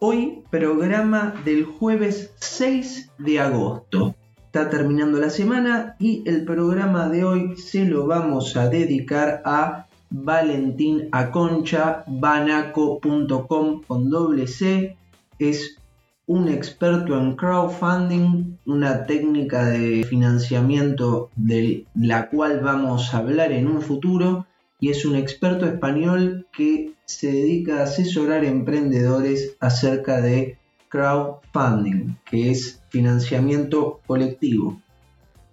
Hoy programa del jueves 6 de agosto. Está terminando la semana y el programa de hoy se lo vamos a dedicar a Valentín Aconcha, banaco.com con doble C. Es un experto en crowdfunding, una técnica de financiamiento de la cual vamos a hablar en un futuro y es un experto español que se dedica a asesorar emprendedores acerca de crowdfunding, que es financiamiento colectivo.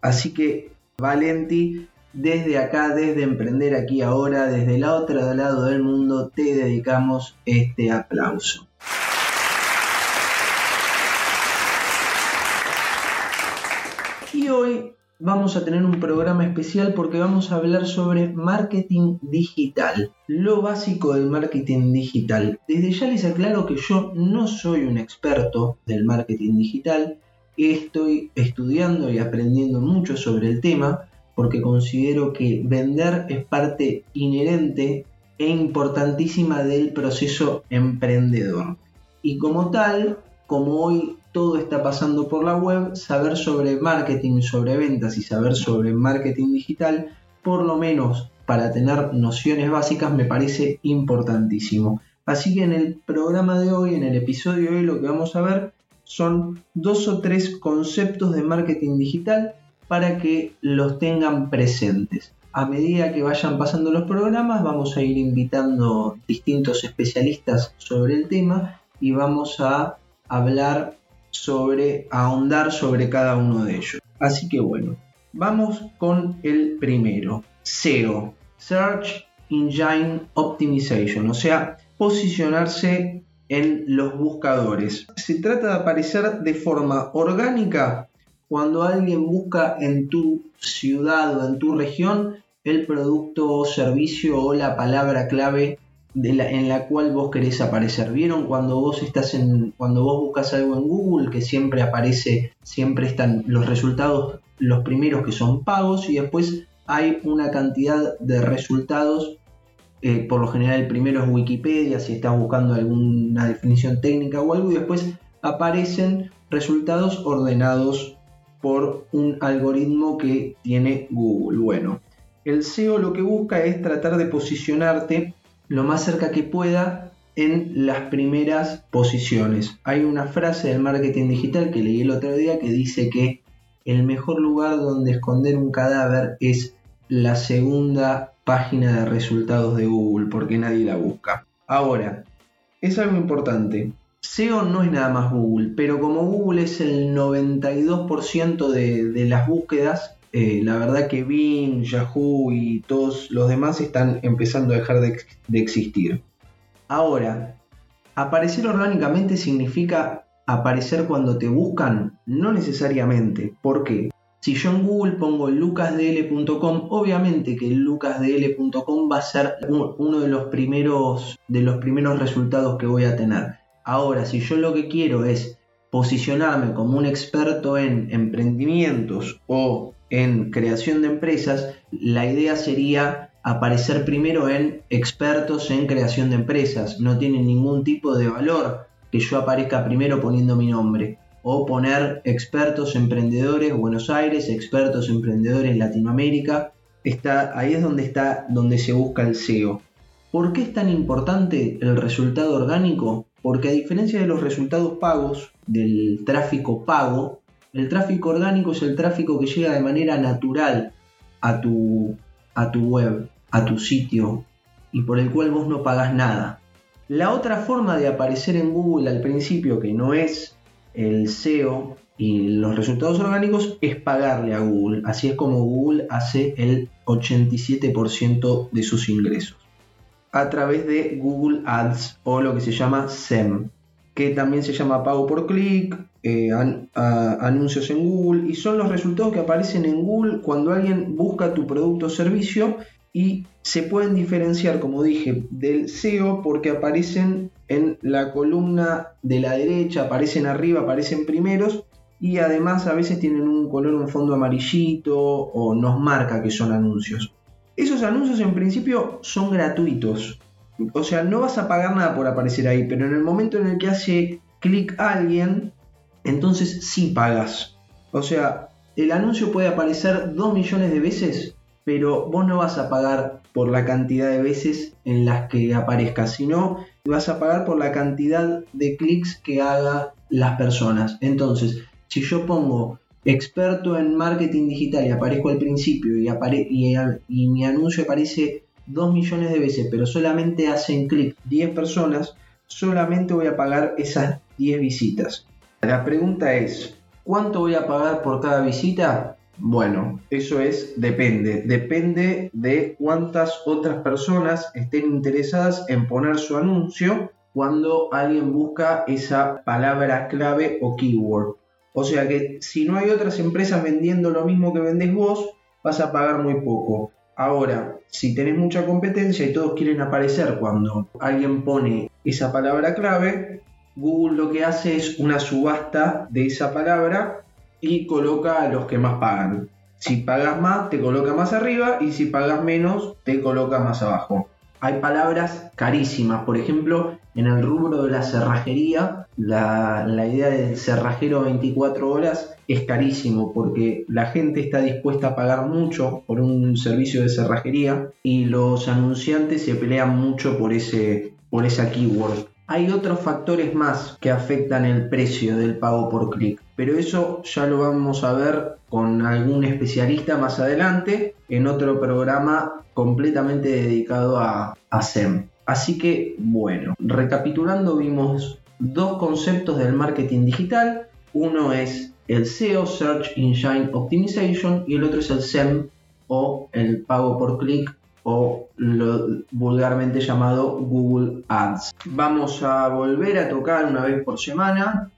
Así que, Valenti, desde acá, desde Emprender aquí ahora, desde la otra lado del mundo, te dedicamos este aplauso. Y hoy vamos a tener un programa especial porque vamos a hablar sobre marketing digital, lo básico del marketing digital. Desde ya les aclaro que yo no soy un experto del marketing digital, estoy estudiando y aprendiendo mucho sobre el tema porque considero que vender es parte inherente e importantísima del proceso emprendedor. Y como tal, como hoy todo está pasando por la web, saber sobre marketing, sobre ventas y saber sobre marketing digital, por lo menos para tener nociones básicas, me parece importantísimo. Así que en el programa de hoy, en el episodio de hoy, lo que vamos a ver son dos o tres conceptos de marketing digital para que los tengan presentes. A medida que vayan pasando los programas, vamos a ir invitando distintos especialistas sobre el tema y vamos a hablar sobre, ahondar sobre cada uno de ellos. Así que bueno, vamos con el primero, SEO, Search Engine Optimization, o sea, posicionarse en los buscadores. Se trata de aparecer de forma orgánica cuando alguien busca en tu ciudad o en tu región el producto o servicio o la palabra clave en la cual vos querés aparecer. ¿Vieron cuando vos estás en, cuando vos buscas algo en Google que siempre aparece, siempre están los resultados, los primeros que son pagos y después hay una cantidad de resultados. Eh, por lo general el primero es Wikipedia si estás buscando alguna definición técnica o algo y después aparecen resultados ordenados por un algoritmo que tiene Google. Bueno, el SEO lo que busca es tratar de posicionarte lo más cerca que pueda en las primeras posiciones. Hay una frase del marketing digital que leí el otro día que dice que el mejor lugar donde esconder un cadáver es la segunda página de resultados de Google porque nadie la busca. Ahora, es algo importante. SEO no es nada más Google, pero como Google es el 92% de, de las búsquedas, eh, la verdad que Bing, Yahoo y todos los demás están empezando a dejar de, existir. Ahora, aparecer orgánicamente significa aparecer cuando te buscan, no necesariamente. ¿Por qué? Si yo en Google pongo lucasdl.com, obviamente que lucasdl.com va a ser uno de los primeros de los primeros resultados que voy a tener. Ahora, si yo lo que quiero es posicionarme como un experto en emprendimientos o en creación de empresas, la idea sería aparecer primero en expertos en creación de empresas. No tiene ningún tipo de valor que yo aparezca primero poniendo mi nombre. O poner expertos emprendedores Buenos Aires, expertos emprendedores Latinoamérica. Está, ahí es donde está donde se busca el SEO. ¿Por qué es tan importante el resultado orgánico? Porque a diferencia de los resultados pagos, del tráfico pago, el tráfico orgánico es el tráfico que llega de manera natural a tu, a tu web, a tu sitio, y por el cual vos no pagás nada. La otra forma de aparecer en Google al principio, que no es el SEO y los resultados orgánicos, es pagarle a Google. Así es como Google hace el 87% de sus ingresos. A través de Google Ads o lo que se llama SEM. Que también se llama pago por clic, eh, anuncios en Google, y son los resultados que aparecen en Google cuando alguien busca tu producto o servicio y se pueden diferenciar, como dije, del SEO porque aparecen en la columna de la derecha, aparecen arriba, aparecen primeros y además a veces tienen un color, un fondo amarillito o nos marca que son anuncios. Esos anuncios en principio son gratuitos, o sea, no vas a pagar nada por aparecer ahí, pero en el momento en el que hace clic alguien, entonces sí pagas. O sea, el anuncio puede aparecer 2 millones de veces, pero vos no vas a pagar por la cantidad de veces en las que aparezca, sino vas a pagar por la cantidad de clics que haga las personas. Entonces, si yo pongo experto en marketing digital y aparezco al principio y, y mi anuncio aparece 2 millones de veces, pero solamente hacen clic 10 personas, solamente voy a pagar esas 10 visitas. La pregunta es, ¿cuánto voy a pagar por cada visita? Bueno, eso es, depende. Depende de cuántas otras personas estén interesadas en poner su anuncio cuando alguien busca esa palabra clave o keyword. O sea que si no hay otras empresas vendiendo lo mismo que vendés vos, vas a pagar muy poco. Ahora, si tenés mucha competencia y todos quieren aparecer cuando alguien pone esa palabra clave, Google lo que hace es una subasta de esa palabra y coloca a los que más pagan. Si pagas más, te coloca más arriba y si pagas menos, te coloca más abajo. Hay palabras carísimas, por ejemplo, en el rubro de la cerrajería, la, idea del cerrajero 24 horas es carísimo porque la gente está dispuesta a pagar mucho por un servicio de cerrajería y los anunciantes se pelean mucho por, ese, por esa keyword. Hay otros factores más que afectan el precio del pago por clic, pero eso ya lo vamos a ver con algún especialista más adelante en otro programa completamente dedicado a, SEM. Así que, bueno, recapitulando, vimos dos conceptos del marketing digital. Uno es el SEO, Search Engine Optimization, y el otro es el SEM o el pago por clic o lo vulgarmente llamado Google Ads. Vamos a volver a tocar una vez por semana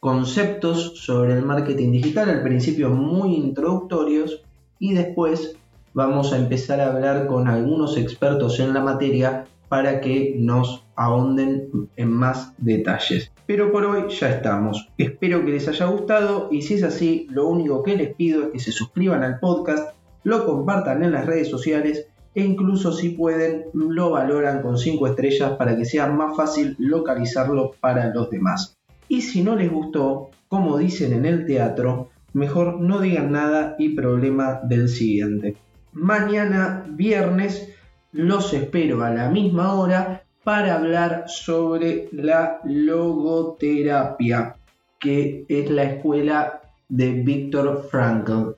conceptos sobre el marketing digital, al principio muy introductorios y después vamos a empezar a hablar con algunos expertos en la materia para que nos ahonden en más detalles. Pero por hoy ya estamos. Espero que les haya gustado y si es así, lo único que les pido es que se suscriban al podcast, lo compartan en las redes sociales e incluso si pueden lo valoran con 5 estrellas para que sea más fácil localizarlo para los demás. Y si no les gustó, como dicen en el teatro, mejor no digan nada y problema del siguiente. Mañana viernes los espero a la misma hora para hablar sobre la logoterapia, que es la escuela de Víctor Frankl.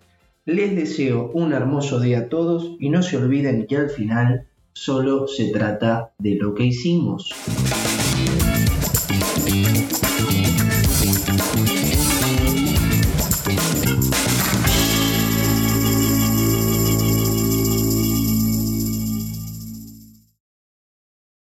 Les deseo un hermoso día a todos y no se olviden que al final solo se trata de lo que hicimos.